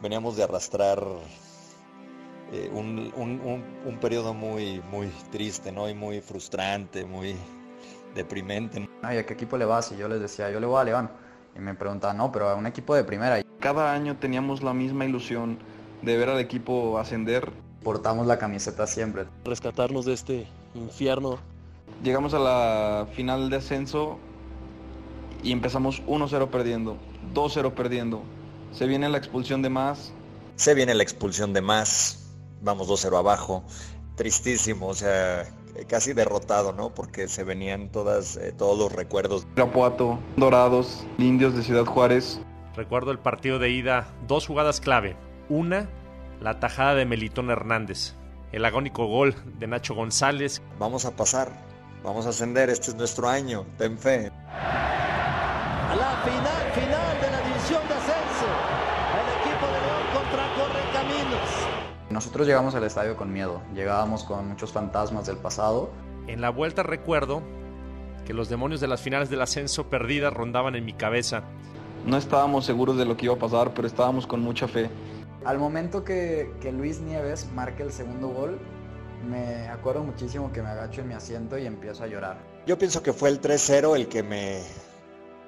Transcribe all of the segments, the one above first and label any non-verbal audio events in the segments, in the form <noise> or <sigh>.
veníamos de arrastrar eh, un, un, un, periodo muy, muy triste, ¿no? Y muy frustrante, muy deprimente. Ay, ¿a qué equipo le vas? Y yo les decía, yo le voy a León. Y me preguntaban, no, pero a un equipo de primera. Cada año teníamos la misma ilusión de ver al equipo ascender. Portamos la camiseta siempre. Rescatarnos de este infierno. Llegamos a la final de ascenso y empezamos 1-0 perdiendo, 2-0 perdiendo. Se viene la expulsión de más. Se viene la expulsión de más vamos 2-0 abajo, tristísimo, o sea, casi derrotado, ¿no? Porque se venían todas, eh, todos los recuerdos. Irapuato, Dorados, Indios de Ciudad Juárez. Recuerdo el partido de ida, dos jugadas clave. Una, la tajada de Melitón Hernández. El agónico gol de Nacho González. Vamos a pasar, vamos a ascender, este es nuestro año, ten fe. La final, final de la división de ascenso. El equipo de León contra Correcaminos. Nosotros llegamos al estadio con miedo, llegábamos con muchos fantasmas del pasado. En la vuelta recuerdo que los demonios de las finales del ascenso perdidas rondaban en mi cabeza. No estábamos seguros de lo que iba a pasar, pero estábamos con mucha fe. Al momento que, que Luis Nieves marque el segundo gol, me acuerdo muchísimo que me agacho en mi asiento y empiezo a llorar. Yo pienso que fue el 3-0 el que me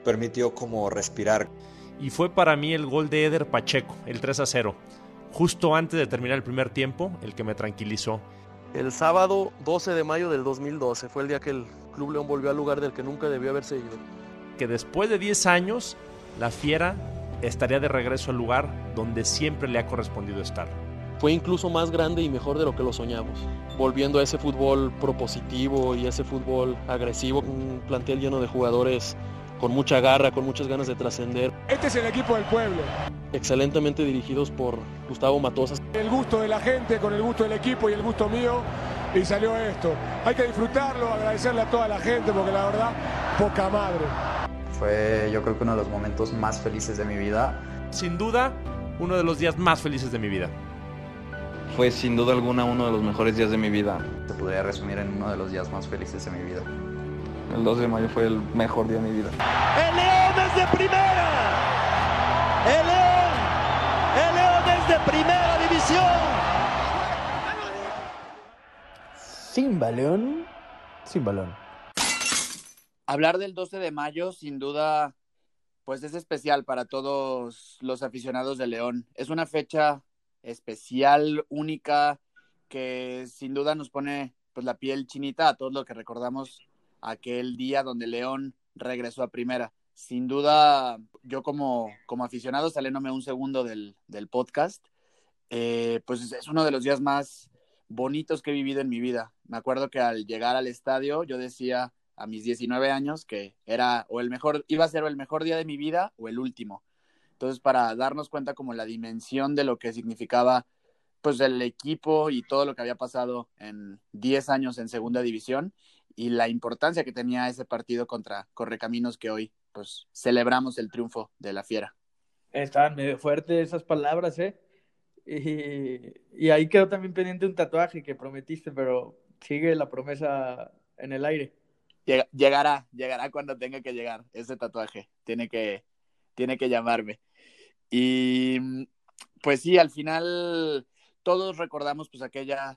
permitió como respirar. Y fue para mí el gol de Eder Pacheco, el 3-0 justo antes de terminar el primer tiempo, el que me tranquilizó. El sábado 12 de mayo del 2012 fue el día que el Club León volvió al lugar del que nunca debió haberse ido. Que después de 10 años, la Fiera estaría de regreso al lugar donde siempre le ha correspondido estar. Fue incluso más grande y mejor de lo que lo soñamos, volviendo a ese fútbol propositivo y ese fútbol agresivo, un plantel lleno de jugadores con mucha garra, con muchas ganas de trascender. Este es el equipo del pueblo. Excelentemente dirigidos por Gustavo Matosas. El gusto de la gente con el gusto del equipo y el gusto mío y salió esto. Hay que disfrutarlo, agradecerle a toda la gente porque la verdad, poca madre. Fue yo creo que uno de los momentos más felices de mi vida. Sin duda, uno de los días más felices de mi vida. Fue sin duda alguna uno de los mejores días de mi vida. Se podría resumir en uno de los días más felices de mi vida. El 2 de mayo fue el mejor día de mi vida. ¡El León es de primera! ¡El León! ¡El León es de primera división! Sin balón, sin balón. Hablar del 12 de mayo, sin duda, pues es especial para todos los aficionados de León. Es una fecha especial, única, que sin duda nos pone pues la piel chinita a todos los que recordamos aquel día donde León regresó a primera. Sin duda, yo como, como aficionado, saliéndome un segundo del, del podcast, eh, pues es uno de los días más bonitos que he vivido en mi vida. Me acuerdo que al llegar al estadio yo decía a mis 19 años que era o el mejor, iba a ser el mejor día de mi vida o el último. Entonces, para darnos cuenta como la dimensión de lo que significaba pues el equipo y todo lo que había pasado en 10 años en segunda división y la importancia que tenía ese partido contra Correcaminos que hoy pues celebramos el triunfo de la Fiera. Estaban medio fuertes esas palabras, ¿eh? Y, ahí quedó también pendiente un tatuaje que prometiste, pero sigue la promesa en el aire. Llegará, llegará cuando tenga que llegar ese tatuaje. Tiene que, tiene que llamarme. Y pues sí, al final todos recordamos pues aquella,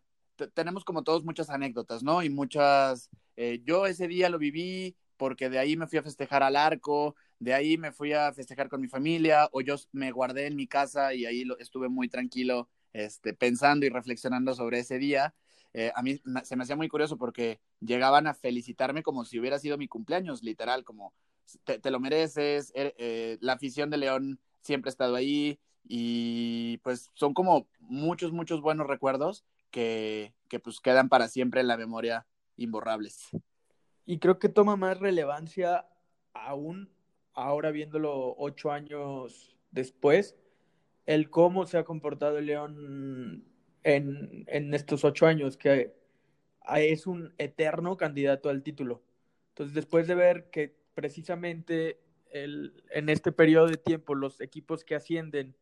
tenemos como todos muchas anécdotas, ¿no? Y muchas eh, yo ese día lo viví porque de ahí me fui a festejar al arco, de ahí me fui a festejar con mi familia, o yo me guardé en mi casa y ahí lo, estuve muy tranquilo este, pensando y reflexionando sobre ese día. Eh, a mí se me hacía muy curioso porque llegaban a felicitarme como si hubiera sido mi cumpleaños, literal, como te, lo mereces, er, eh, la afición de León siempre ha estado ahí y pues son como muchos, muchos buenos recuerdos que, que pues quedan para siempre en la memoria imborrables. Y creo que toma más relevancia aún ahora viéndolo ocho años después, el cómo se ha comportado el León en, en estos ocho años, que es un eterno candidato al título. Entonces, después de ver que precisamente el, en este periodo de tiempo los equipos que ascienden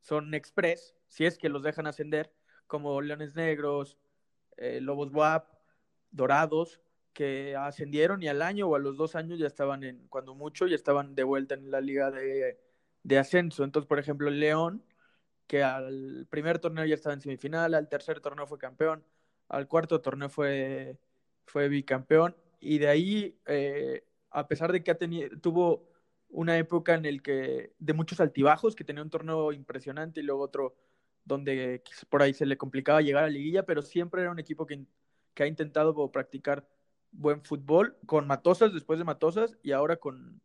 son express, si es que los dejan ascender, como Leones Negros, eh, Lobos WAP, Dorados, que ascendieron y al año o a los dos años ya estaban en, cuando mucho, ya estaban de vuelta en la liga de, ascenso. Entonces, por ejemplo, León que al primer torneo ya estaba en semifinal, al tercer torneo fue campeón, al cuarto torneo fue, fue bicampeón, y de ahí, eh, a pesar de que ha tenido, tuvo una época en el que, de muchos altibajos, que tenía un torneo impresionante y luego otro donde por ahí se le complicaba llegar a la liguilla, pero siempre era un equipo que, que ha intentado practicar buen fútbol con Matosas después de Matosas y ahora con,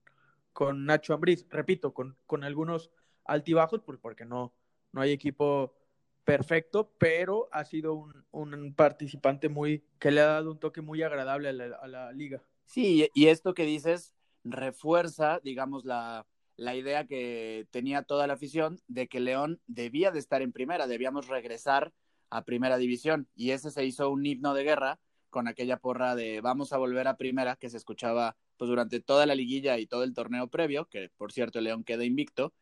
con Nacho Ambriz, repito, con, con algunos altibajos, pues porque no, no hay equipo perfecto, pero ha sido un, un, participante muy que le ha dado un toque muy agradable a la, a la, liga. Sí, y esto que dices refuerza, digamos, la, la idea que tenía toda la afición de que León debía de estar en primera, debíamos regresar a primera división, y ese se hizo un himno de guerra con aquella porra de vamos a volver a primera que se escuchaba pues durante toda la liguilla y todo el torneo previo, que por cierto León queda invicto.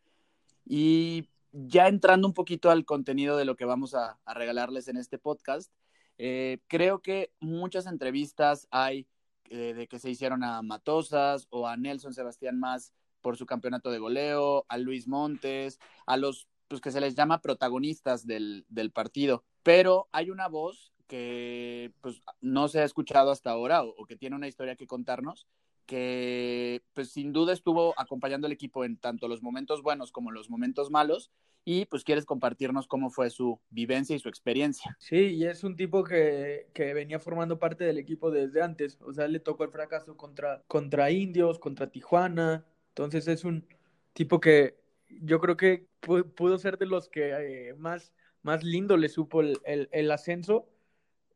Y ya entrando un poquito al contenido de lo que vamos a, regalarles en este podcast, eh, creo que muchas entrevistas hay eh, de que se hicieron a Matosas o a Nelson Sebastián Más por su campeonato de goleo, a Luis Montes, a los pues, que se les llama protagonistas del partido. Pero hay una voz que pues no se ha escuchado hasta ahora o, que tiene una historia que contarnos, que pues sin duda estuvo acompañando al equipo en tanto los momentos buenos como los momentos malos y pues quieres compartirnos cómo fue su vivencia y su experiencia. Sí, y es un tipo que, que venía formando parte del equipo desde antes, o sea, le tocó el fracaso contra, contra Indios, contra Tijuana, entonces es un tipo que yo creo que pudo ser de los que eh, más, más lindo le supo el, ascenso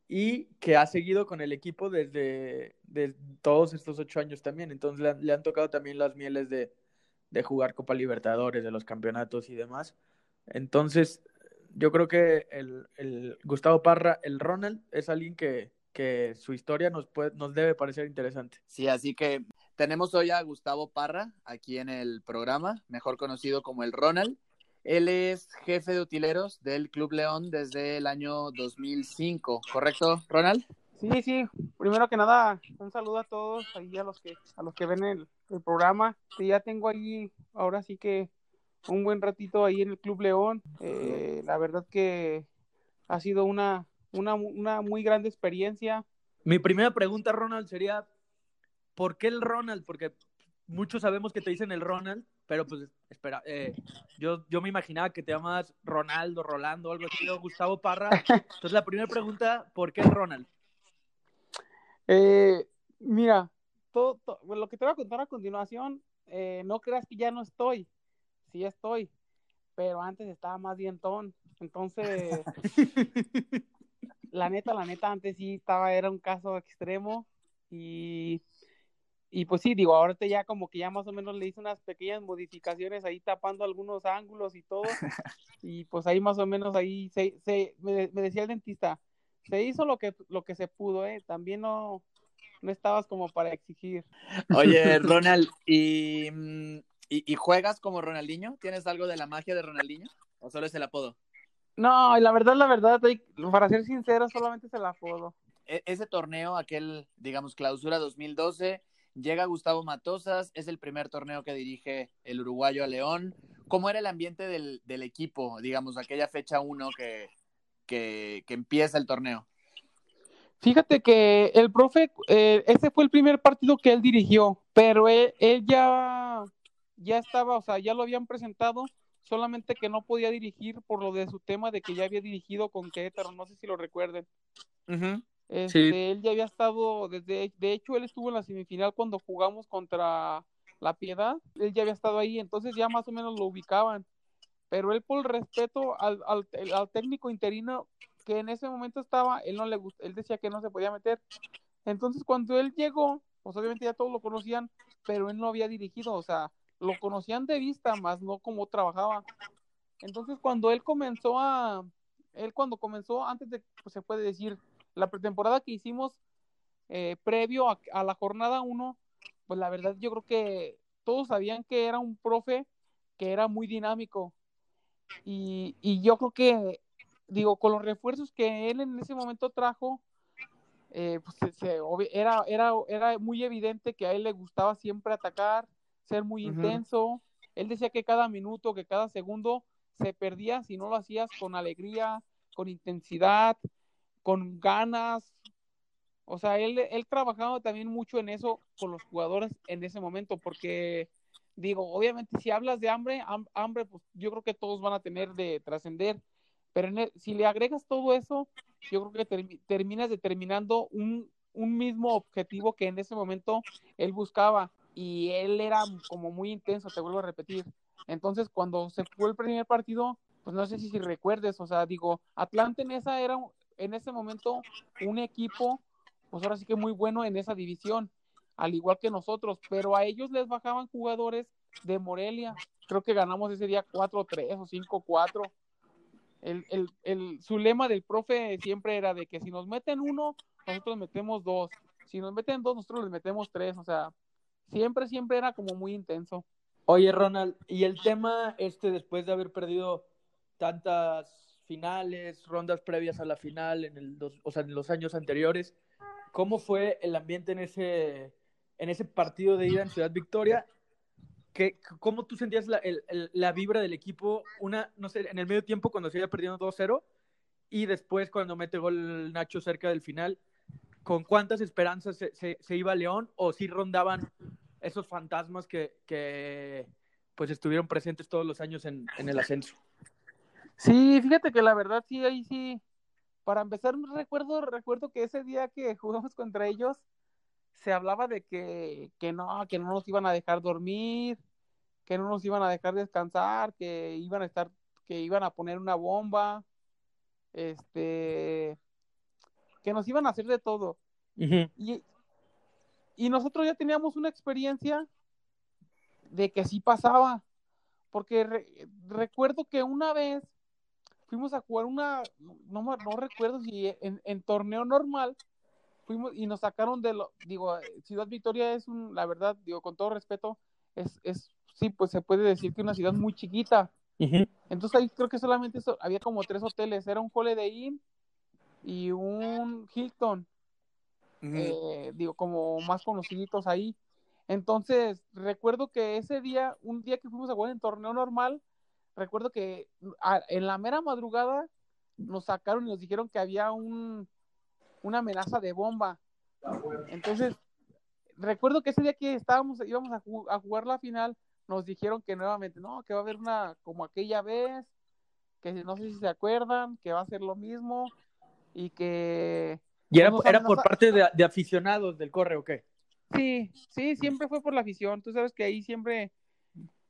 y que ha seguido con el equipo desde, todos estos ocho años también. Entonces le han, tocado también las mieles de, jugar Copa Libertadores, de los campeonatos y demás. Entonces, yo creo que el, Gustavo Parra, el Ronald, es alguien que, su historia nos, nos debe parecer interesante. Sí, así que tenemos hoy a Gustavo Parra aquí en el programa, mejor conocido como el Ronald. Él es jefe de utileros del Club León desde el año 2005, ¿correcto, Ronald? Sí, sí. Primero que nada, un saludo a todos ahí a los que a los que ven el, el programa. Sí, ya tengo ahí, ahora sí que un buen ratito ahí en el Club León. Eh, la verdad que ha sido una, una, una muy grande experiencia. Mi primera pregunta, Ronald, sería ¿por qué el Ronald? Porque muchos sabemos que te dicen el Ronald, pero pues espera, eh, yo, yo me imaginaba que te llamas Ronaldo, Rolando, algo así, o Gustavo Parra. Entonces la primera pregunta, ¿por qué Ronald? Eh, mira, todo, todo, lo que te voy a contar a continuación, eh, no creas que ya no estoy, sí estoy, pero antes estaba más dientón, entonces, <laughs> la neta, la neta, antes sí estaba, era un caso extremo y y pues sí, digo, ahorita ya como que ya más o menos le hice unas pequeñas modificaciones ahí tapando algunos ángulos y todo. y pues ahí más o menos ahí se, se me, me, decía el dentista, se hizo lo que lo que se pudo, eh, también no no estabas como para exigir. Oye, <laughs> Ronald, ¿y, y, y juegas como Ronaldinho? ¿Tienes algo de la magia de Ronaldinho? ¿O solo es el apodo? No, la verdad, la verdad, para ser sincero, solamente es el apodo. E ese torneo, aquel, digamos, clausura 2012, Llega Gustavo Matosas, es el primer torneo que dirige el uruguayo a León. ¿Cómo era el ambiente del, del equipo, digamos, aquella fecha 1 que, que, que, empieza el torneo? Fíjate que el profe, eh, ese fue el primer partido que él dirigió, pero él, él, ya, ya estaba, o sea, ya lo habían presentado, solamente que no podía dirigir por lo de su tema de que ya había dirigido con Querétaro, no sé si lo recuerden. Uh -huh. Este. Él ya había estado, desde, de hecho, él estuvo en la semifinal cuando jugamos contra La Piedad, él ya había estado ahí, entonces ya más o menos lo ubicaban. Pero él, por respeto al, al, al técnico interino que en ese momento estaba, él no le gustó, él decía que no se podía meter. Entonces, cuando él llegó, pues obviamente ya todos lo conocían, pero él no había dirigido, o sea, lo conocían de vista, más no como trabajaba. Entonces, cuando él comenzó a, él cuando comenzó, antes de, pues se puede decir, la pretemporada que hicimos eh, previo a, a, la jornada 1, pues la verdad yo creo que todos sabían que era un profe que era muy dinámico. Y, y yo creo que, digo, con los refuerzos que él en ese momento trajo, eh, pues se, era, era, era muy evidente que a él le gustaba siempre atacar, ser muy uh -huh. intenso. Él decía que cada minuto, que cada segundo se perdía si no lo hacías con alegría, con intensidad, con ganas. O sea, él, él trabajaba también mucho en eso con los jugadores en ese momento, porque digo, obviamente si hablas de hambre, hambre, pues yo creo que todos van a tener de trascender, pero si le agregas todo eso, yo creo que terminas determinando un, un mismo objetivo que en ese momento él buscaba y él era como muy intenso, te vuelvo a repetir. Entonces, cuando se fue el primer partido, pues no sé si, si recuerdes, o sea, digo, Atlante en esa era en ese momento un equipo, pues ahora sí que muy bueno en esa división, al igual que nosotros, pero a ellos les bajaban jugadores de Morelia. Creo que ganamos ese día 4-3 o 5-4. El, el, el, su lema del profe siempre era de que si nos meten uno, nosotros metemos dos. Si nos meten dos, nosotros les metemos tres. O sea, siempre, siempre era como muy intenso. Oye, Ronald, y el tema este, después de haber perdido tantas finales, rondas previas a la final, en, el o sea, en los años anteriores, ¿cómo fue el ambiente en ese, partido de ida en Ciudad Victoria? ¿Qué, ¿Cómo tú sentías la, la vibra del equipo, una, no sé, en el medio tiempo cuando se iba perdiendo 2-0 y después cuando mete gol Nacho cerca del final? ¿Con cuántas esperanzas se, se, iba León o si rondaban esos fantasmas que, pues estuvieron presentes todos los años en, el ascenso. Sí, fíjate que la verdad sí, ahí sí. Para empezar, recuerdo, recuerdo que ese día que jugamos contra ellos, se hablaba de que, que no, que no nos iban a dejar dormir, que no nos iban a dejar descansar, que iban a estar, que iban a poner una bomba, este, que nos iban a hacer de todo. Y y nosotros ya teníamos una experiencia de que sí pasaba, porque recuerdo que una vez fuimos a jugar una, no, no recuerdo si en, torneo normal, fuimos y nos sacaron de lo, digo, Ciudad Victoria es un, la verdad, digo, con todo respeto, es, es sí, pues se puede decir que una ciudad muy chiquita. Entonces ahí creo que solamente había como tres hoteles, era un Holiday Inn y un Hilton. Eh, digo, como más conociditos ahí. Entonces, recuerdo que ese día, un día que fuimos a jugar en torneo normal, recuerdo que en la mera madrugada nos sacaron y nos dijeron que había un, una amenaza de bomba. Entonces, recuerdo que ese día que estábamos, íbamos a, a, jugar la final, nos dijeron que nuevamente, no, que va a haber una, como aquella vez, que no sé si se acuerdan, que va a ser lo mismo, y que ¿Y era, era por parte de, aficionados del correo o qué? Sí, sí, siempre fue por la afición. Tú sabes que ahí siempre.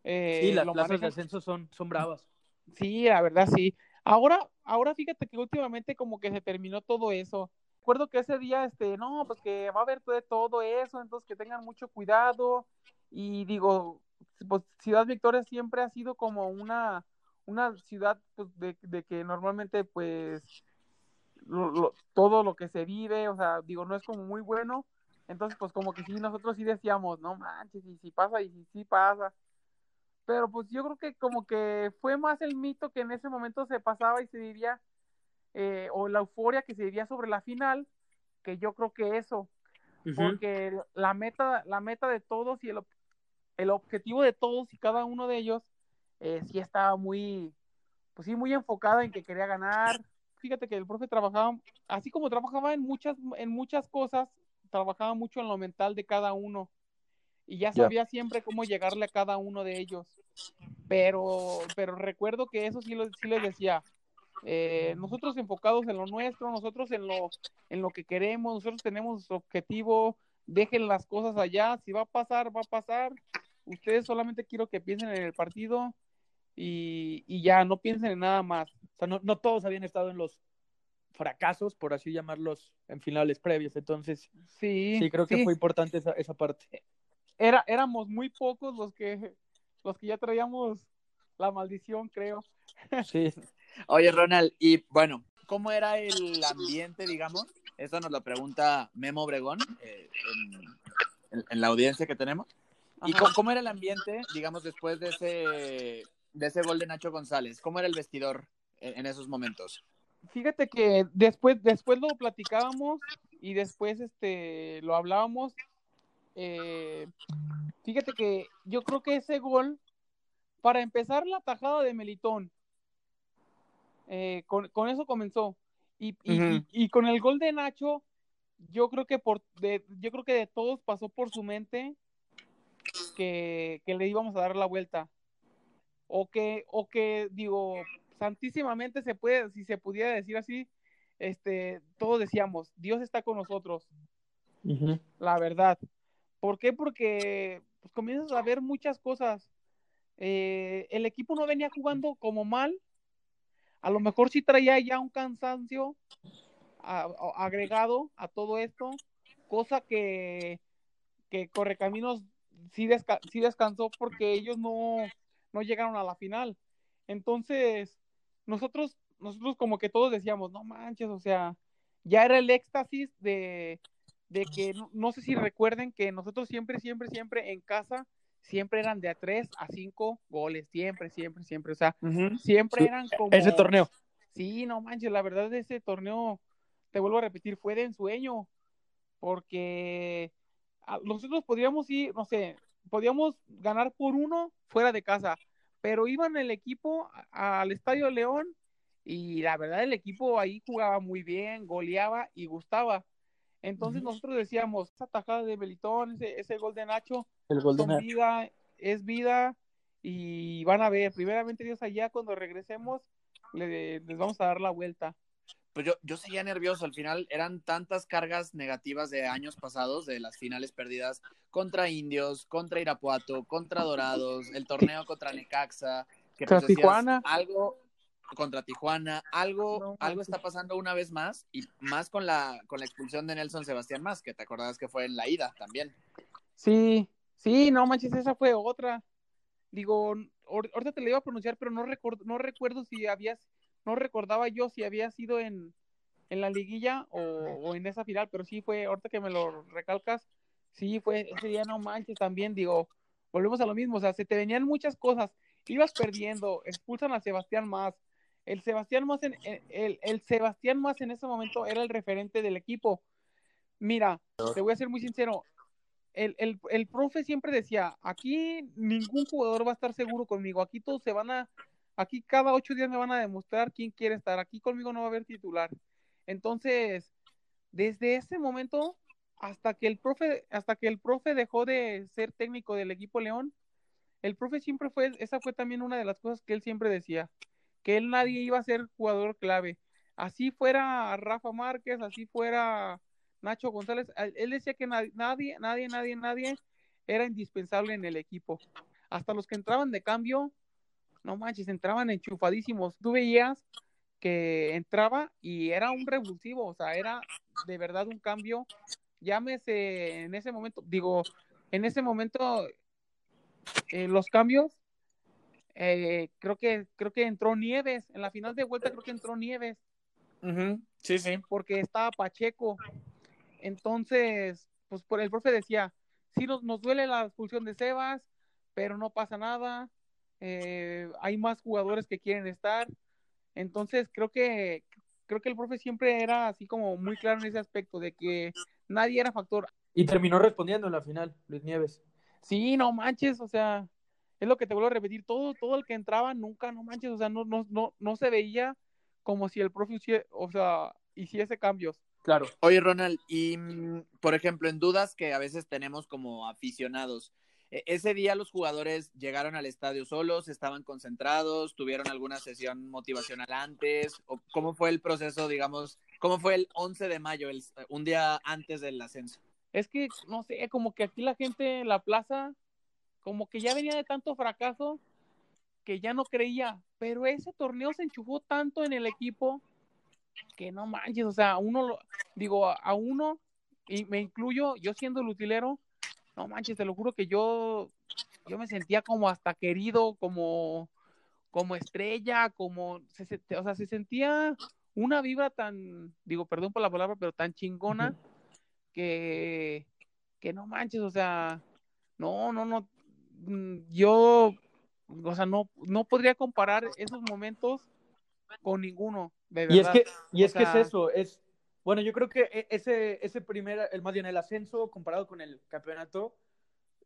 Eh, sí, las plazas de ascenso son, son bravas. Sí, la verdad, sí. Ahora, ahora fíjate que últimamente como que se terminó todo eso. Recuerdo que ese día, este, no, pues que va a haber todo, todo eso, entonces que tengan mucho cuidado. Y digo, pues Ciudad Victoria siempre ha sido como una, una ciudad pues, de, de que normalmente pues todo lo que se vive, o sea, digo, no es como muy bueno. Entonces, pues como que sí, nosotros sí decíamos, no manches, y si pasa, y si sí pasa. Pero pues yo creo que como que fue más el mito que en ese momento se pasaba y se diría, eh, o la euforia que se diría sobre la final, que yo creo que eso. Porque la meta, la meta de todos y el, el objetivo de todos y cada uno de ellos eh, sí estaba muy, pues sí, muy enfocada en que quería ganar, fíjate que el profe trabajaba, así como trabajaba en muchas, en muchas cosas, trabajaba mucho en lo mental de cada uno. Y ya sabía siempre cómo llegarle a cada uno de ellos. Pero, pero recuerdo que eso sí, lo, sí les decía. Eh, nosotros enfocados en lo nuestro, nosotros en lo, en lo que queremos, nosotros tenemos objetivo, dejen las cosas allá, si va a pasar, va a pasar. Ustedes solamente quiero que piensen en el partido y, y ya, no piensen en nada más. O sea, no, todos habían estado en los fracasos, por así llamarlos, en finales previos. Entonces, sí, sí creo que fue importante esa, esa parte. Era, éramos muy pocos los que, los que ya traíamos la maldición, creo. Sí. <laughs> Oye, Ronald, y bueno, ¿cómo era el ambiente, digamos? Eso nos lo pregunta Memo Obregón eh, en, la audiencia que tenemos. ¿Y cómo, cómo, era el ambiente, digamos, después de ese, de ese gol de Nacho González? ¿Cómo era el vestidor? en, esos momentos? Fíjate que después, después lo platicábamos y después este lo hablábamos. Eh, fíjate que yo creo que ese gol, para empezar la tajada de Melitón Eh, con, con eso comenzó. Y, y, y- y con el gol de Nacho, yo creo que por de, yo creo que de todos pasó por su mente que, que le íbamos a dar la vuelta. O que, o que, digo, santísimamente se puede, si se pudiera decir así, este, todos decíamos, Dios está con nosotros, la verdad. ¿Por qué? Porque pues, comienzas a ver muchas cosas. Eh, el equipo no venía jugando como mal. A lo mejor sí traía ya un cansancio agregado a todo esto, cosa que, que Correcaminos sí, sí descansó porque ellos no, no llegaron a la final. Entonces, nosotros, nosotros como que todos decíamos, no manches, o sea, ya era el éxtasis de, de que, no, no sé si recuerden que nosotros siempre, siempre, siempre en casa, siempre eran de a 3 a 5 goles, siempre, siempre, siempre, o sea, siempre eran como... Ese torneo. Sí, no manches, la verdad ese torneo, te vuelvo a repetir, fue de ensueño, porque nosotros podríamos ir, no sé, podíamos ganar por uno fuera de casa, pero iban el equipo al Estadio León y la verdad el equipo ahí jugaba muy bien, goleaba y gustaba. Entonces nosotros decíamos, esa tajada de Belitón, ese, ese gol de Nacho, El gol de son Nacho. vida, es vida y van a ver, primeramente Dios allá cuando regresemos le- les vamos a dar la vuelta. Pues yo, yo seguía nervioso. Al final eran tantas cargas negativas de años pasados, de las finales perdidas contra Indios, contra Irapuato, contra Dorados, el torneo contra Necaxa, que pues decías, Tijuana. algo contra Tijuana, algo, No algo está pasando una vez más, y más con la, con la expulsión de Nelson Sebastián Más, que te acordabas que fue en la ida también. Sí, sí, no manches, esa fue otra. Digo, ahor- ahorita te la iba a pronunciar, pero no recuerdo, no recuerdo si habías, no recordaba yo si había sido en, en la liguilla o, o en esa final, pero sí fue, ahorita que me lo recalcas, sí fue ese día, no manches, también digo, volvemos a lo mismo, o sea, se te venían muchas cosas, ibas perdiendo, expulsan a Sebastián Más, el Sebastián Más en, el, el- el Sebastián en ese momento era el referente del equipo. Mira, te voy a ser muy sincero, el, el, el profe siempre decía, aquí ningún jugador va a estar seguro conmigo, aquí todos se van a, aquí cada ocho días me van a demostrar quién quiere estar, aquí conmigo no va a haber titular. Entonces, desde ese momento hasta que el profe, hasta que el profe dejó de ser técnico del equipo León, el profe siempre fue, esa fue también una de las cosas que él siempre decía, que él nadie iba a ser jugador clave. Así fuera Rafa Márquez, así fuera Nacho González, él decía que na- nadie, nadie, nadie, nadie era indispensable en el equipo. Hasta los que entraban de cambio, no manches, entraban enchufadísimos. Tú veías que entraba y era un revulsivo, o sea, era de verdad un cambio. Llámese en ese momento, digo, en ese momento eh, los cambios, eh, creo que creo que entró Nieves en la final de vuelta, creo que entró Nieves Sí, sí. porque estaba Pacheco. Entonces, pues por el profe decía, sí nos, nos duele la expulsión de Sebas, pero no pasa nada. eh, hay más jugadores que quieren estar. Entonces, creo que creo que el profe siempre era así como muy claro en ese aspecto de que nadie era factor. Y terminó respondiendo en la final, Luis Nieves. Sí, no manches, o sea, es lo que te vuelvo a repetir, todo todo el que entraba nunca, no manches, o sea, no no no no se veía como si el profe o sea, hiciese cambios. Claro. Oye, Ronald, y mm, por ejemplo, en dudas que a veces tenemos como aficionados, e- ese día los jugadores llegaron al estadio solos, estaban concentrados, tuvieron alguna sesión motivacional antes, o cómo fue el proceso, digamos, cómo fue el 11 de mayo, el- un día antes del ascenso. Es que, no sé, como que aquí la gente en la plaza, como que ya venía de tanto fracaso que ya no creía, pero ese torneo se enchufó tanto en el equipo que no manches, o sea, a uno, lo- digo, a, uno, y me incluyo, yo siendo el utilero, no manches, te lo juro que yo, yo me sentía como hasta querido, como, como estrella, como, se, o sea, se sentía una vibra tan, digo, perdón por la palabra, pero tan chingona que, que no manches, o sea, no, no, no, yo, o sea, no, no podría comparar esos momentos con ninguno, de Y es que, y O es que es eso, es, bueno, yo creo que e- ese, ese primer, el más bien el ascenso comparado con el campeonato,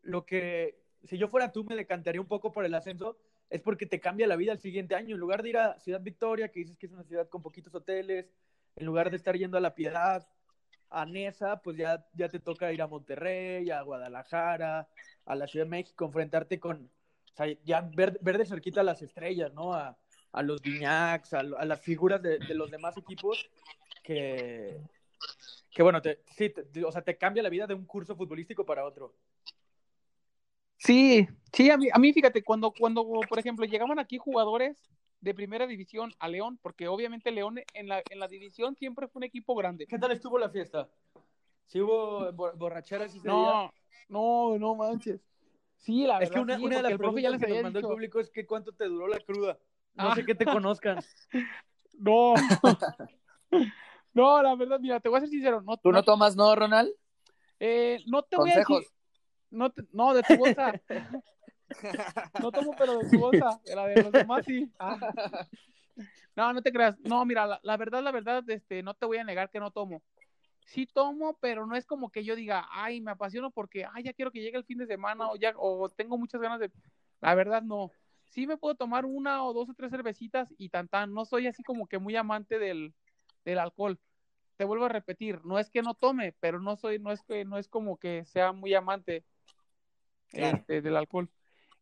lo que, si yo fuera tú me decantaría un poco por el ascenso, es porque te cambia la vida el siguiente año. En lugar de ir a Ciudad Victoria, que dices que es una ciudad con poquitos hoteles, en lugar de estar yendo a La Piedad, a Nesa, pues ya, ya te toca ir a Monterrey, a Guadalajara, a la Ciudad de México, enfrentarte con, o sea, ya ver, ver de cerquita las estrellas, ¿no? A, a los Viñacs, a, a, las figuras de, de, los demás equipos que, que bueno, te, sí, te, o sea, te cambia la vida de un curso futbolístico para otro. Sí, sí, a mí, a mí fíjate, cuando, cuando, por ejemplo, llegaban aquí jugadores de primera división a León, porque obviamente León en la, en la división siempre fue un equipo grande. ¿Qué tal estuvo la fiesta? ¿Sí hubo borracheras ese no, día? No, no manches. Sí, la verdad. Es que una, sí, una de las el profe preguntas ya les que nos había mandó el dicho. público es que cuánto te duró la cruda. No Ah. sé qué te <laughs> conozcan. No. <laughs> no, la verdad, mira, te voy a ser sincero. No, ¿Tú no tomas, no, Ronald? eh, no te voy a Consejos. decir. No, te- no, de tu bolsa. <laughs> No tomo, pero de tu bolsa. De la de los demás sí. Ah. No, no te creas. No, mira, la, la verdad, la verdad, este, no te voy a negar que no tomo. Sí tomo, pero no es como que yo diga, ay, me apasiono porque, ay, ya quiero que llegue el fin de semana o ya, o tengo muchas ganas de. La verdad, no. Sí me puedo tomar una o dos o tres cervecitas y tan tan. No soy así como que muy amante del, del alcohol. Te vuelvo a repetir, no es que no tome, pero no soy, no es que, no es como que sea muy amante Claro. este, del alcohol.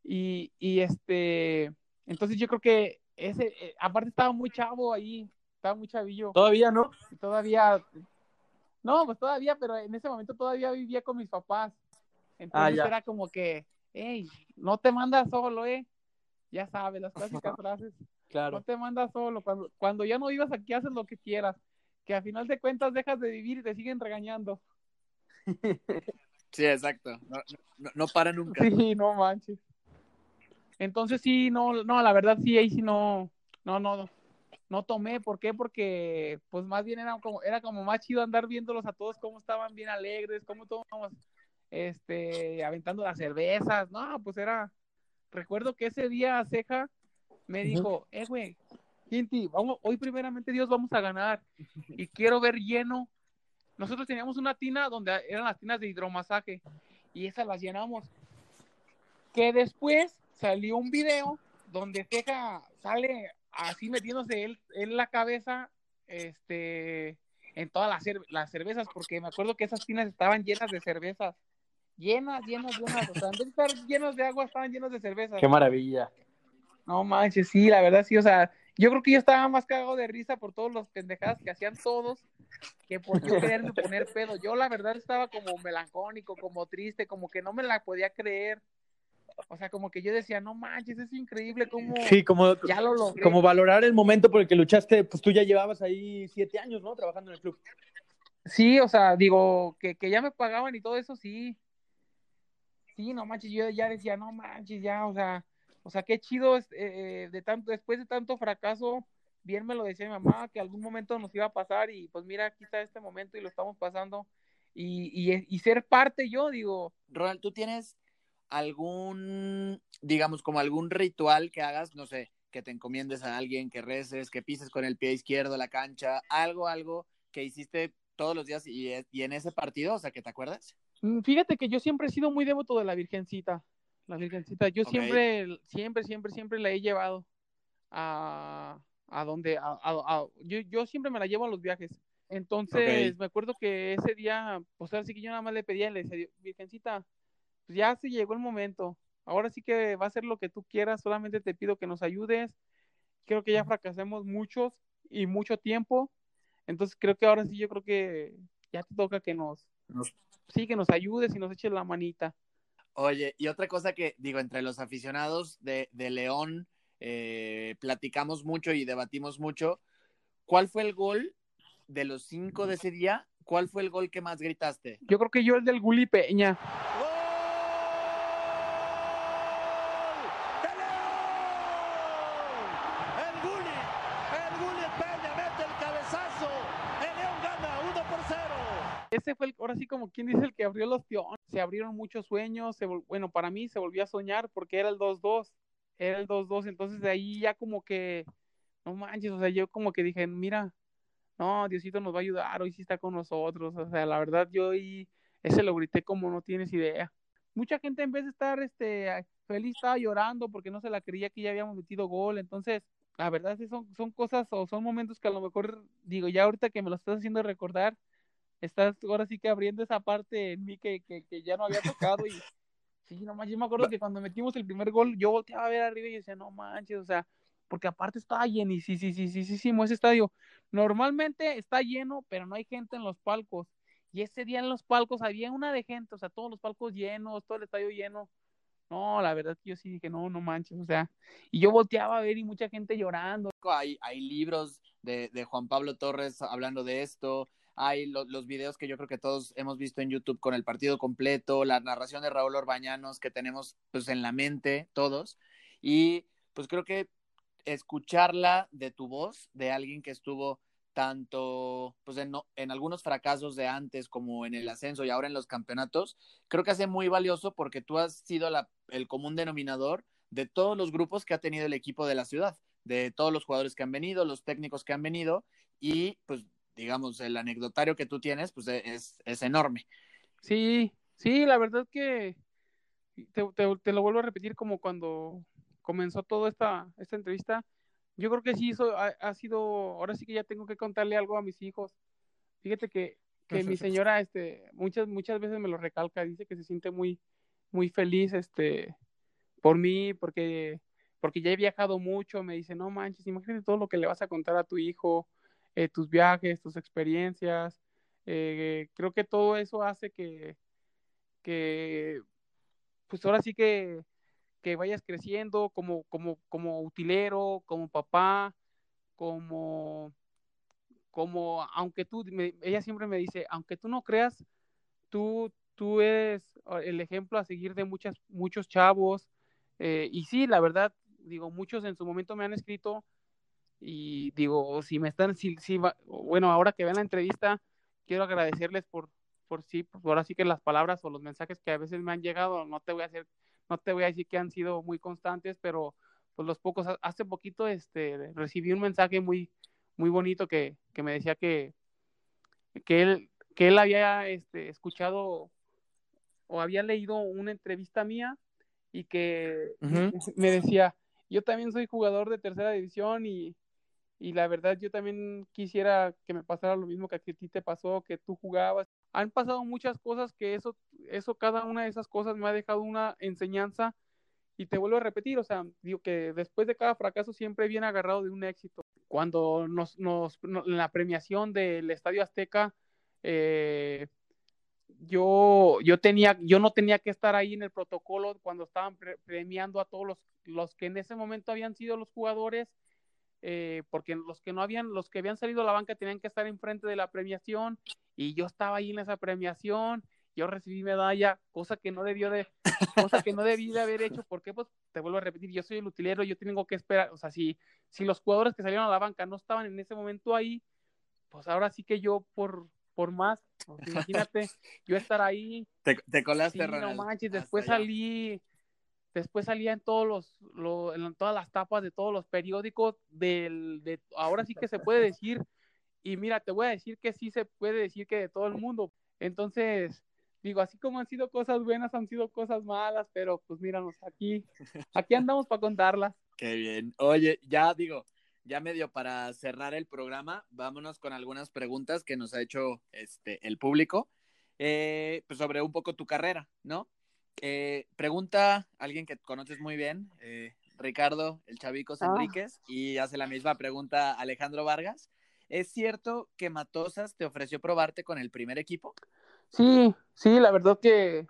Y, y este, entonces yo creo que ese, eh, aparte estaba muy chavo ahí, estaba muy chavillo. Todavía no. Todavía, no, pues todavía, pero en ese momento todavía vivía con mis papás. Entonces ya. era como que, hey, no te mandas solo, eh. Ya sabes, las clásicas <laughs> frases. No Claro. te mandas solo. Cuando, cuando ya no vivas aquí, haces lo que quieras. Que a final de cuentas dejas de vivir y te siguen regañando. <laughs> Sí, exacto. No, no, no para nunca. <laughs> Sí, no manches. Entonces sí, no, no, la verdad sí, ahí sí no, no, no, no, tomé. ¿Por qué? Porque pues más bien era como, era como más chido andar viéndolos a todos cómo estaban bien alegres, cómo todos este, aventando las cervezas. No, pues era, recuerdo que ese día Ceja me dijo, eh, güey, Quinti, vamos, hoy primeramente Dios vamos a ganar y quiero ver lleno. Nosotros teníamos una tina donde eran las tinas de hidromasaje y esas las llenamos. Que después salió un video donde Ceja sale así metiéndose él en la cabeza este en todas las, cer- las cervezas, porque me acuerdo que esas tinas estaban llenas de cervezas. Llenas, llenas, llenas. O sea, en vez de estar llenos de agua, estaban llenos de cervezas. Qué maravilla. No manches, sí, la verdad sí, o sea, yo creo que yo estaba más cagado de risa por todos los pendejadas que hacían todos que por yo quererme poner pedo. Yo la verdad estaba como melancólico, como triste, como que no me la podía creer. O sea, como que yo decía, no manches, es increíble cómo Sí, como, ya lo logré. como valorar el momento por el que luchaste, pues tú ya llevabas ahí siete años, ¿no? Trabajando en el club. Sí, o sea, digo, que, que ya me pagaban y todo eso, sí. Sí, no manches, yo ya decía, no manches, ya, o sea, o sea, qué chido es, eh, de tanto, después de tanto fracaso, bien me lo decía mi mamá, que algún momento nos iba a pasar y pues mira, aquí está este momento y lo estamos pasando. Y, y, y ser parte yo, digo, Ronald, ¿tú tienes algún, digamos, como algún ritual que hagas, no sé, que te encomiendes a alguien, que reces, que pises con el pie izquierdo la cancha, algo, algo que hiciste todos los días y, y en ese partido, o sea, que te acuerdas? Mm, Fíjate que yo siempre he sido muy devoto de la Virgencita. La Virgencita, yo siempre, siempre, siempre, siempre la he llevado a, a donde, a, a- yo, yo siempre me la llevo a los viajes. Entonces, me acuerdo que ese día, pues ahora sí que yo nada más le pedía, le decía, Virgencita, pues ya se llegó el momento. Ahora sí que va a ser lo que tú quieras, solamente te pido que nos ayudes. Creo que ya fracasemos muchos y mucho tiempo. Entonces, creo que ahora sí, yo creo que ya te toca que nos, Nos- sí, que nos ayudes y nos eches la manita. Oye, y otra cosa que digo, entre los aficionados de, de León, eh, platicamos mucho y debatimos mucho. ¿Cuál fue el gol de los cinco de ese día? ¿Cuál fue el gol que más gritaste? Yo creo que yo el del Guli Peña Gulli, el Gulli Peña mete el cabezazo. El León gana 1 por 0. Ese fue el, ahora sí como quien dice el que abrió los tiones. Se abrieron muchos sueños, se bueno, para mí se volvió a soñar porque era el 2-2, era el 2-2, entonces de ahí ya como que, no manches, o sea, yo como que dije, mira, no, Diosito nos va a ayudar, hoy sí está con nosotros, o sea, la verdad yo ahí, ese lo grité como no tienes idea. Mucha gente en vez de estar este, feliz estaba llorando porque no se la creía que ya habíamos metido gol. Entonces, la verdad es que son, son cosas o son momentos que a lo mejor, digo, ya ahorita que me lo estás haciendo recordar, estás ahora sí que abriendo esa parte en mí que, que, que ya no había tocado y sí, nomás yo me acuerdo que cuando metimos el primer gol, yo volteaba a ver arriba y decía, no manches, o sea, porque aparte estaba lleno y sí, sí, sí, sí, sí, sí, ese estadio. Normalmente está lleno, pero no hay gente en los palcos. Y ese día en los palcos había una de gente, o sea, todos los palcos llenos, todo el estadio lleno. No, la verdad que yo sí dije, no, no manches, o sea, y yo volteaba a ver y mucha gente llorando. Hay, hay libros de, de Juan Pablo Torres hablando de esto, hay lo, los videos que yo creo que todos hemos visto en YouTube con el partido completo, la narración de Raúl Orbañanos que tenemos pues en la mente todos, y pues creo que escucharla de tu voz, de alguien que estuvo tanto pues en, en, algunos fracasos de antes como en el ascenso y ahora en los campeonatos, creo que hace muy valioso porque tú has sido la, el común denominador de todos los grupos que ha tenido el equipo de la ciudad, de todos los jugadores que han venido, los técnicos que han venido y pues digamos el anecdotario que tú tienes pues es, es enorme. Sí, sí, la verdad que te, te, te lo vuelvo a repetir como cuando comenzó toda esta, esta entrevista, yo creo que sí, eso ha, ha, sido, ahora sí que ya tengo que contarle algo a mis hijos. Fíjate que, que mi señora, este, muchas, muchas veces me lo recalca, dice que se siente muy, muy feliz, este, por mí, porque, porque ya he viajado mucho, me dice, no manches, imagínate todo lo que le vas a contar a tu hijo, eh, tus viajes, tus experiencias, eh, creo que todo eso hace que, que, pues ahora sí que que vayas creciendo como, como, como utilero, como papá, como, como, aunque tú, ella siempre me dice, aunque tú no creas, tú, tú eres el ejemplo a seguir de muchas, muchos chavos. Eh, y sí, la verdad, digo, muchos en su momento me han escrito y digo, si me están, si, si bueno, ahora que ven la entrevista, quiero agradecerles por, por sí, por así que las palabras o los mensajes que a veces me han llegado, no te voy a hacer no te voy a decir que han sido muy constantes, pero pues los pocos, hace poquito este, recibí un mensaje muy, muy bonito que, que me decía que, que, él, que él había este, escuchado o había leído una entrevista mía y que uh -huh. me decía, yo también soy jugador de tercera división y, y la verdad yo también quisiera que me pasara lo mismo que a ti te pasó, que tú jugabas han pasado muchas cosas que eso, eso, cada una de esas cosas me ha dejado una enseñanza y te vuelvo a repetir, o sea, digo que después de cada fracaso siempre viene agarrado de un éxito. Cuando nos, nos, en la premiación del Estadio Azteca, eh, yo, yo, tenía, yo no tenía que estar ahí en el protocolo cuando estaban pre premiando a todos los, los que en ese momento habían sido los jugadores, eh, porque los que no habían, los que habían salido a la banca tenían que estar enfrente de la premiación y yo estaba ahí en esa premiación, yo recibí medalla, cosa que no debió de, cosa que no debí de haber hecho, porque pues te vuelvo a repetir, yo soy el utilero, yo tengo que esperar, o sea, si, si los jugadores que salieron a la banca no estaban en ese momento ahí, pues ahora sí que yo por, por más, pues, imagínate, yo estar ahí. Te, te colaste, sí, No manches, después salí, después salía en todos los, lo, en todas las tapas de todos los periódicos del, de, ahora sí que se puede <laughs> decir, y mira, te voy a decir que sí se puede decir que de todo el mundo. Entonces, digo, así como han sido cosas buenas, han sido cosas malas, pero pues míranos, aquí, aquí andamos para contarlas. Qué bien. Oye, ya digo, ya medio para cerrar el programa, vámonos con algunas preguntas que nos ha hecho este, el público, eh, pues sobre un poco tu carrera, ¿no? Eh, pregunta alguien que conoces muy bien, eh, Ricardo, el Chavicos ah. Enríquez, y hace la misma pregunta Alejandro Vargas. ¿Es cierto que Matosas te ofreció probarte con el primer equipo? Sí, sí, la verdad que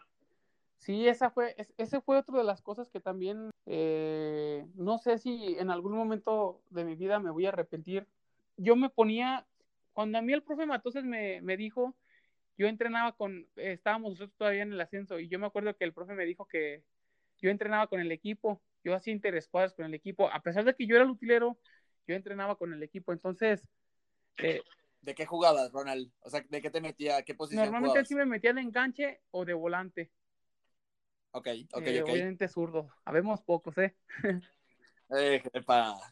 sí, esa fue, ese fue otra de las cosas que también eh, no sé si en algún momento de mi vida me voy a arrepentir. Yo me ponía, cuando a mí el profe Matosas me, me dijo, yo entrenaba con, estábamos nosotros todavía en el ascenso, y yo me acuerdo que el profe me dijo que yo entrenaba con el equipo, yo hacía interescuadras con el equipo, a pesar de que yo era el utilero, yo entrenaba con el equipo, entonces eh, ¿De qué jugabas, Ronald? O sea, ¿de qué te metía? ¿Qué posición Normalmente jugabas? sí me metía de enganche o de volante. Ok, ok, eh, ok. Obviamente zurdo. Habemos pocos, ¿eh? eh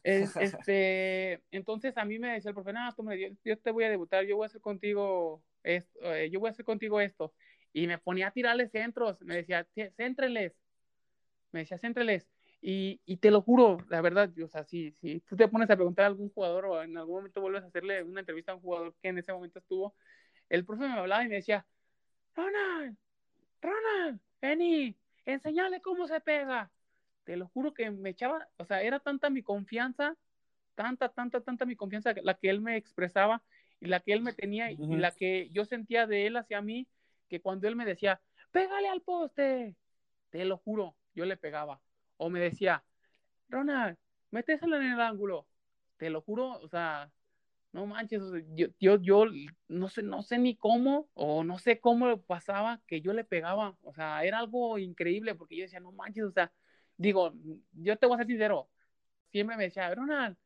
es, <laughs> este, entonces a mí me decía el profe, no, tú me, yo, yo, te voy a debutar, yo voy a hacer contigo esto, eh, yo voy a hacer contigo esto. Y me ponía a tirarle centros, me decía, céntrenles. me decía, céntreles. Y, y te lo juro, la verdad, o sea, si, si tú te pones a preguntar a algún jugador o en algún momento vuelves a hacerle una entrevista a un jugador que en ese momento estuvo, el profe me hablaba y me decía, Ronald, Ronald, vení, enseñale cómo se pega. Te lo juro que me echaba, o sea, era tanta mi confianza, tanta, tanta, tanta mi confianza la que él me expresaba y la que él me tenía y la que yo sentía de él hacia mí, que cuando él me decía, pégale al poste, te lo juro, yo le pegaba. O me decía, Ronald, métesela en el ángulo, te lo juro, o sea, no manches, yo, yo, yo, no sé, no sé ni cómo, o no sé cómo pasaba que yo le pegaba, o sea, era algo increíble, porque yo decía, no manches, o sea, digo, yo te voy a ser sincero, siempre me decía, Ronald,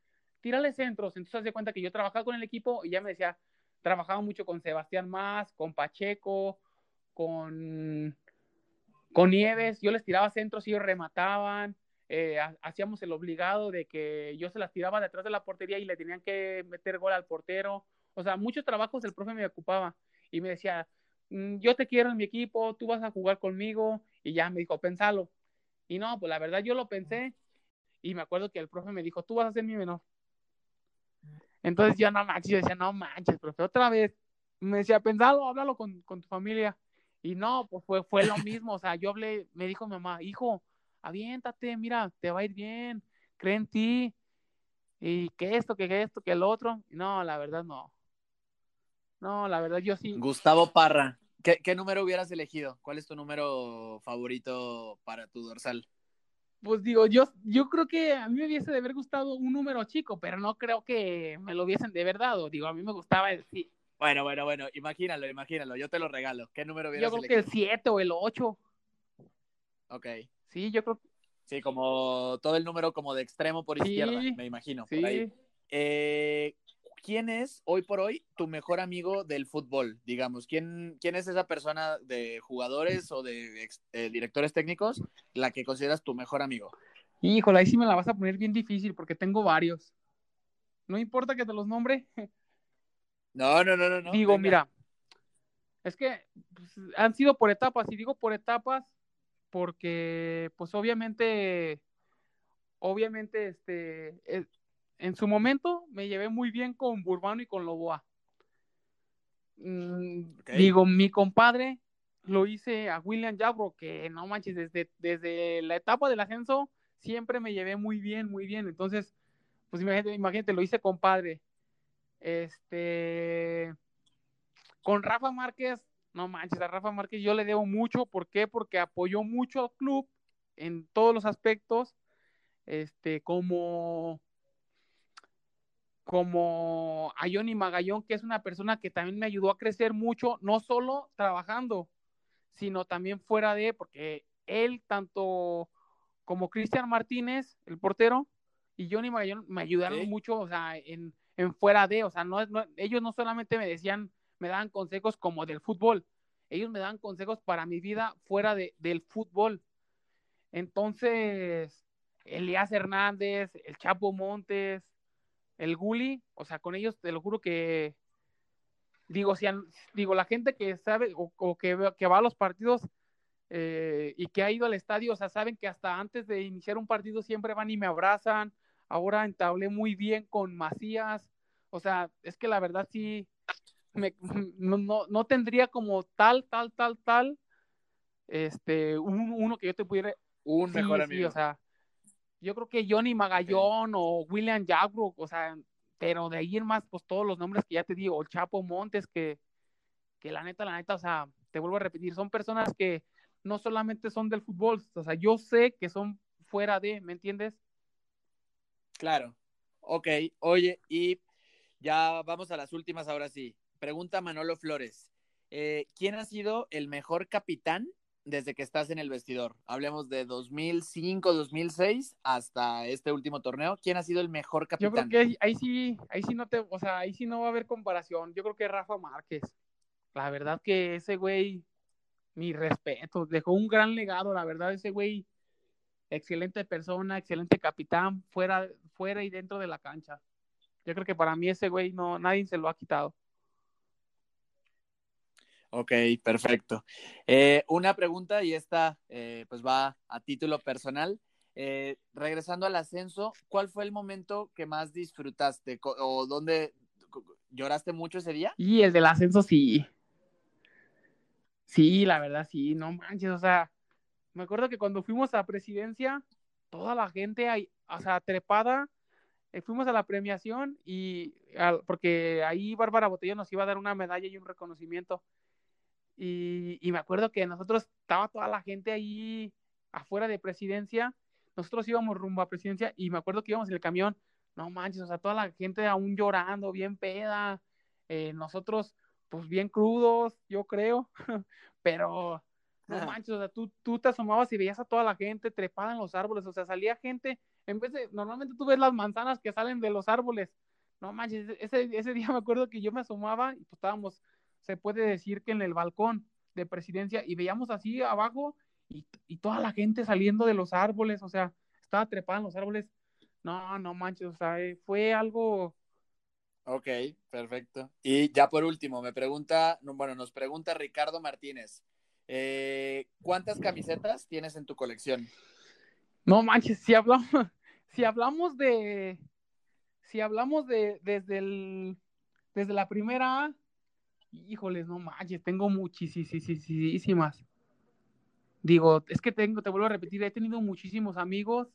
tírale centros, entonces se cuenta que yo trabajaba con el equipo y ya me decía, trabajaba mucho con Sebastián Más, con Pacheco, con, con Nieves, yo les tiraba centros y ellos remataban, eh, hacíamos el obligado de que yo se las tiraba detrás de la portería y le tenían que meter gol al portero, o sea, muchos trabajos el profe me ocupaba y me decía, mm, yo te quiero en mi equipo, tú vas a jugar conmigo y ya me dijo, pensalo. Y no, pues la verdad yo lo pensé y me acuerdo que el profe me dijo, tú vas a ser mi menor. Entonces yo no manches, yo decía, no manches, profe, otra vez. Me decía, pensalo, háblalo con, con tu familia. Y no, pues fue, fue lo mismo, o sea, yo hablé, me dijo mi mamá, hijo, aviéntate, mira, te va a ir bien, cree en ti, y que esto, que esto, que el otro. No, la verdad no. No, la verdad yo sí. Gustavo Parra, ¿qué, qué número hubieras elegido? ¿Cuál es tu número favorito para tu dorsal? Pues digo, yo, yo creo que a mí me hubiese de haber gustado un número chico, pero no creo que me lo hubiesen de verdad dado. Digo, a mí me gustaba el sí. Bueno, bueno, bueno, imagínalo, imagínalo, yo te lo regalo. ¿Qué número hubieras Yo creo que el 7 o el 8. Ok. Sí, yo creo que... Sí, como todo el número como de extremo por Sí, izquierda, me imagino. por Sí. ahí. Eh, ¿Quién es hoy por hoy tu mejor amigo del fútbol? Digamos, ¿quién, quién es esa persona de jugadores o de ex- eh, directores técnicos la que consideras tu mejor amigo? Híjole, ahí sí me la vas a poner bien difícil porque tengo varios. No importa que te los nombre. <laughs> No, no, no, no. no, digo, venga. mira, es que pues, han sido por etapas, y digo por etapas porque, pues obviamente, obviamente, este, eh, en su momento me llevé muy bien con Burbano y con Loboa. Mm. Digo, mi compadre lo hice a William Yabro, que no manches, desde, desde la etapa del ascenso siempre me llevé muy bien, muy bien. Entonces, pues imagínate, imagínate, lo hice compadre. Este, con Rafa Márquez, no manches, a Rafa Márquez yo le debo mucho. ¿Por qué? Porque apoyó mucho al club en todos los aspectos. Este, como, como a Johnny Magallón, que es una persona que también me ayudó a crecer mucho, no solo trabajando, sino también fuera de, porque él, tanto como Cristian Martínez, el portero, y Johnny Magallón me ayudaron Sí. mucho, o sea, en, en fuera de, o sea, no, no- ellos no solamente me decían, me daban consejos como del fútbol, ellos me daban consejos para mi vida fuera de, del fútbol. Entonces, Elías Hernández, el Chapo Montes, el Guli, o sea, con ellos te lo juro que, digo, si han- digo, la gente que sabe o, o que, que va a los partidos eh, y que ha ido al estadio, o sea, saben que hasta antes de iniciar un partido siempre van y me abrazan. Ahora entablé muy bien con Macías. O sea, es que la verdad sí, me- <laughs> no, no, no tendría como tal, tal, tal, tal, este, un- uno que yo te pudiera... Un Sí, mejor sí, amigo. o sea, yo creo que Johnny Magallón o William Yarbrough, o sea, pero de ahí en más, pues todos los nombres que ya te digo, el Chapo Montes, que, que la neta, la neta, o sea, te vuelvo a repetir, son personas que no solamente son del fútbol, o sea, yo sé que son fuera de, ¿me entiendes? Claro. Ok, oye, y ya vamos a las últimas ahora sí. Pregunta Manolo Flores. Eh, ¿Quién ha sido el mejor capitán desde que estás en el vestidor? Hablemos de 2005, 2006 hasta este último torneo. ¿Quién ha sido el mejor Yo creo capitán? que ahí, ahí sí, ahí sí no te, o sea, ahí sí no va a haber comparación. Yo creo que Rafa Márquez. La verdad que ese güey, mi respeto, dejó un gran legado, la verdad, ese güey, excelente persona, excelente capitán, fuera, fuera y dentro de la cancha. Yo creo que para mí ese güey no, nadie se lo ha quitado. Ok, perfecto. Eh, una pregunta y esta eh, pues va a título personal. Eh, regresando al ascenso, ¿cuál fue el momento que más disfrutaste o dónde lloraste mucho ese día? Y el del ascenso sí. Sí, la verdad sí, no manches, o sea, me acuerdo que cuando fuimos a presidencia, toda la gente ahí, o sea, trepada, fuimos a la premiación y porque ahí Bárbara Botella nos iba a dar una medalla y un reconocimiento y, me acuerdo que nosotros estaba toda la gente ahí afuera de presidencia. Nosotros íbamos rumbo a presidencia y me acuerdo que íbamos en el camión. No manches, o sea, toda la gente aún llorando, bien peda. Eh, nosotros, pues bien crudos, yo creo. <laughs> Pero no manches, o sea, tú, tú te asomabas y veías a toda la gente trepada en los árboles. O sea, salía gente. En vez de, normalmente tú ves las manzanas que salen de los árboles. No manches, ese, ese día me acuerdo que yo me asomaba y pues estábamos se puede decir que en el balcón de presidencia y veíamos así abajo y, toda la gente saliendo de los árboles, o sea, estaba trepada en los árboles. No, no manches, o sea, eh, fue algo... Ok, perfecto. Y ya por último, me pregunta, bueno, nos pregunta Ricardo Martínez, eh, ¿cuántas camisetas tienes en tu colección? No manches, si hablamos, <laughs> si hablamos de, si hablamos de desde el, desde la primera híjoles, no manches, tengo muchísimas. Digo, es que tengo, te vuelvo a repetir, he tenido muchísimos amigos,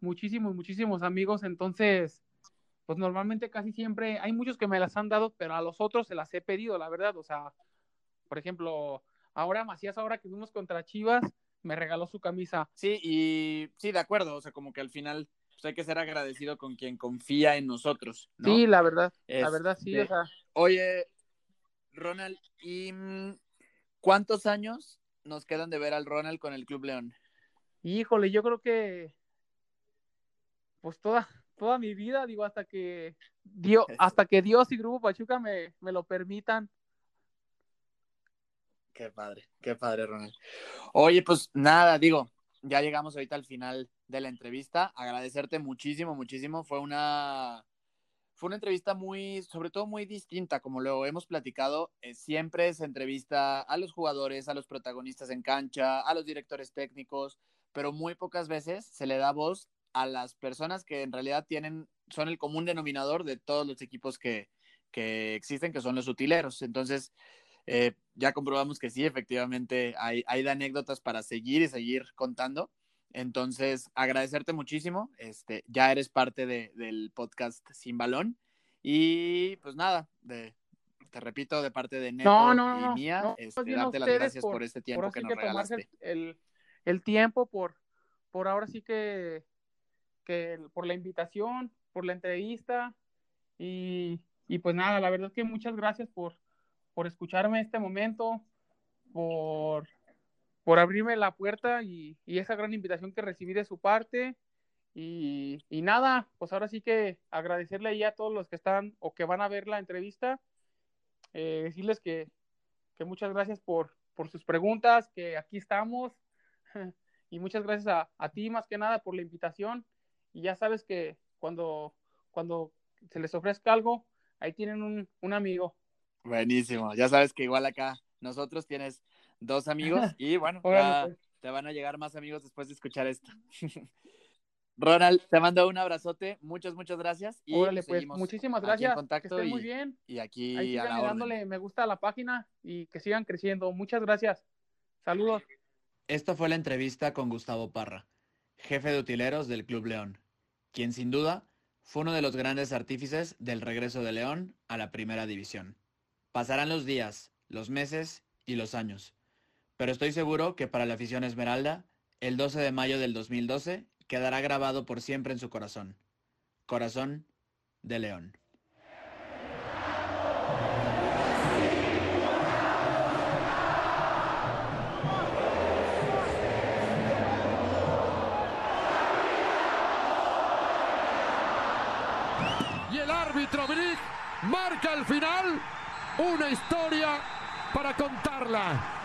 muchísimos, muchísimos amigos, entonces, pues normalmente casi siempre, hay muchos que me las han dado, pero a los otros se las he pedido, la verdad, o sea, por ejemplo, ahora Macías, ahora que fuimos contra Chivas, me regaló su camisa. Sí, y sí, de acuerdo, o sea, como que al final pues hay que ser agradecido con quien confía en nosotros. Sí, la verdad, la verdad sí, o sea. Oye, Ronald, ¿y mm, cuántos años nos quedan de ver al Ronald con el Club León? Híjole, yo creo que pues toda, toda mi vida, digo, hasta que Dios, <laughs> hasta que Dios y Grupo Pachuca me, me lo permitan. Qué padre, qué padre, Ronald. Oye, pues nada, digo, ya llegamos ahorita al final de la entrevista. Agradecerte muchísimo, muchísimo. Fue una fue una entrevista muy, sobre todo muy distinta, como lo hemos platicado, eh, siempre se entrevista a los jugadores, a los protagonistas en cancha, a los directores técnicos, pero muy pocas veces se le da voz a las personas que en realidad tienen, son el común denominador de todos los equipos que, que existen, que son los utileros. Entonces, eh, ya comprobamos que sí, efectivamente, hay, hay de anécdotas para seguir y seguir contando. Entonces, agradecerte muchísimo. Este, ya eres parte de, del podcast Sin Balón. Y pues nada, de, te repito, de parte de Neto y mía, este, darte las gracias por, este tiempo que nos regalaste. El, el, tiempo, por, por ahora sí que, que, por la invitación, por la entrevista. Y, y pues nada, la verdad es que muchas gracias por, por escucharme este momento, por por abrirme la puerta y, esa gran invitación que recibí de su parte. Y, nada, pues ahora sí que agradecerle ahí a todos los que están o que van a ver la entrevista, eh, decirles que, muchas gracias por, sus preguntas, que aquí estamos. <laughs> y muchas gracias a, ti más que nada por la invitación. Y ya sabes que cuando, cuando se les ofrezca algo, ahí tienen un, un amigo. Buenísimo, ya sabes que igual acá nosotros tienes dos amigos <laughs> y bueno, pues. te van a llegar más amigos después de escuchar esto. <laughs> Ronald, te mando un abrazote, muchas, muchas gracias. Y pues, muchísimas gracias. que estén muy bien. Y aquí a la dándole me gusta a la página y que sigan creciendo. Muchas gracias. Saludos. Esta fue la entrevista con Gustavo Parra, jefe de utileros del Club León, quien sin duda fue uno de los grandes artífices del regreso de León a la primera división. Pasarán los días, los meses y los años pero estoy seguro que para la afición Esmeralda, el 12 de mayo del 2012 quedará grabado por siempre en su corazón. Corazón de León. Y el árbitro Brick marca al final una historia para contarla.